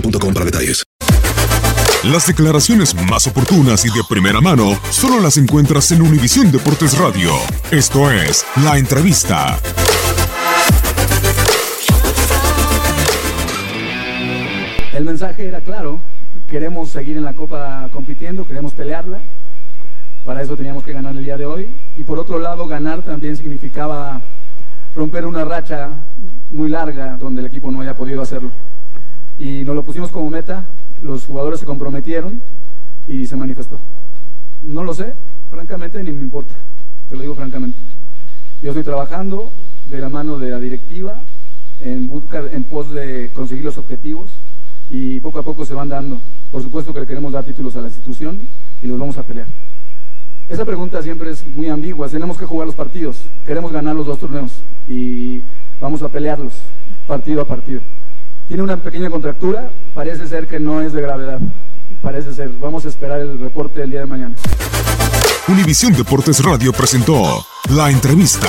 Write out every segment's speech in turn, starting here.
boostmobile.com para detalles. Las declaraciones más oportunas y de primera mano solo las encuentras en Univisión Deportes Radio. Esto es La Entrevista. El mensaje era claro, queremos seguir en la Copa compitiendo, queremos pelearla, para eso teníamos que ganar el día de hoy, y por otro lado ganar también significaba romper una racha muy larga donde el equipo no haya podido hacerlo. Y nos lo pusimos como meta, los jugadores se comprometieron y se manifestó. No lo sé, francamente ni me importa, te lo digo francamente. Yo estoy trabajando de la mano de la directiva en, busca, en pos de conseguir los objetivos y poco a poco se van dando. Por supuesto que le queremos dar títulos a la institución y los vamos a pelear. Esa pregunta siempre es muy ambigua. Tenemos que jugar los partidos. Queremos ganar los dos torneos y vamos a pelearlos partido a partido. Tiene una pequeña contractura, parece ser que no es de gravedad. Parece ser. Vamos a esperar el reporte del día de mañana. Univisión Deportes Radio presentó La Entrevista.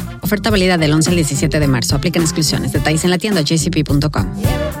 Oferta válida del 11 al 17 de marzo. Aplican exclusiones. Detalles en la tienda jcp.com.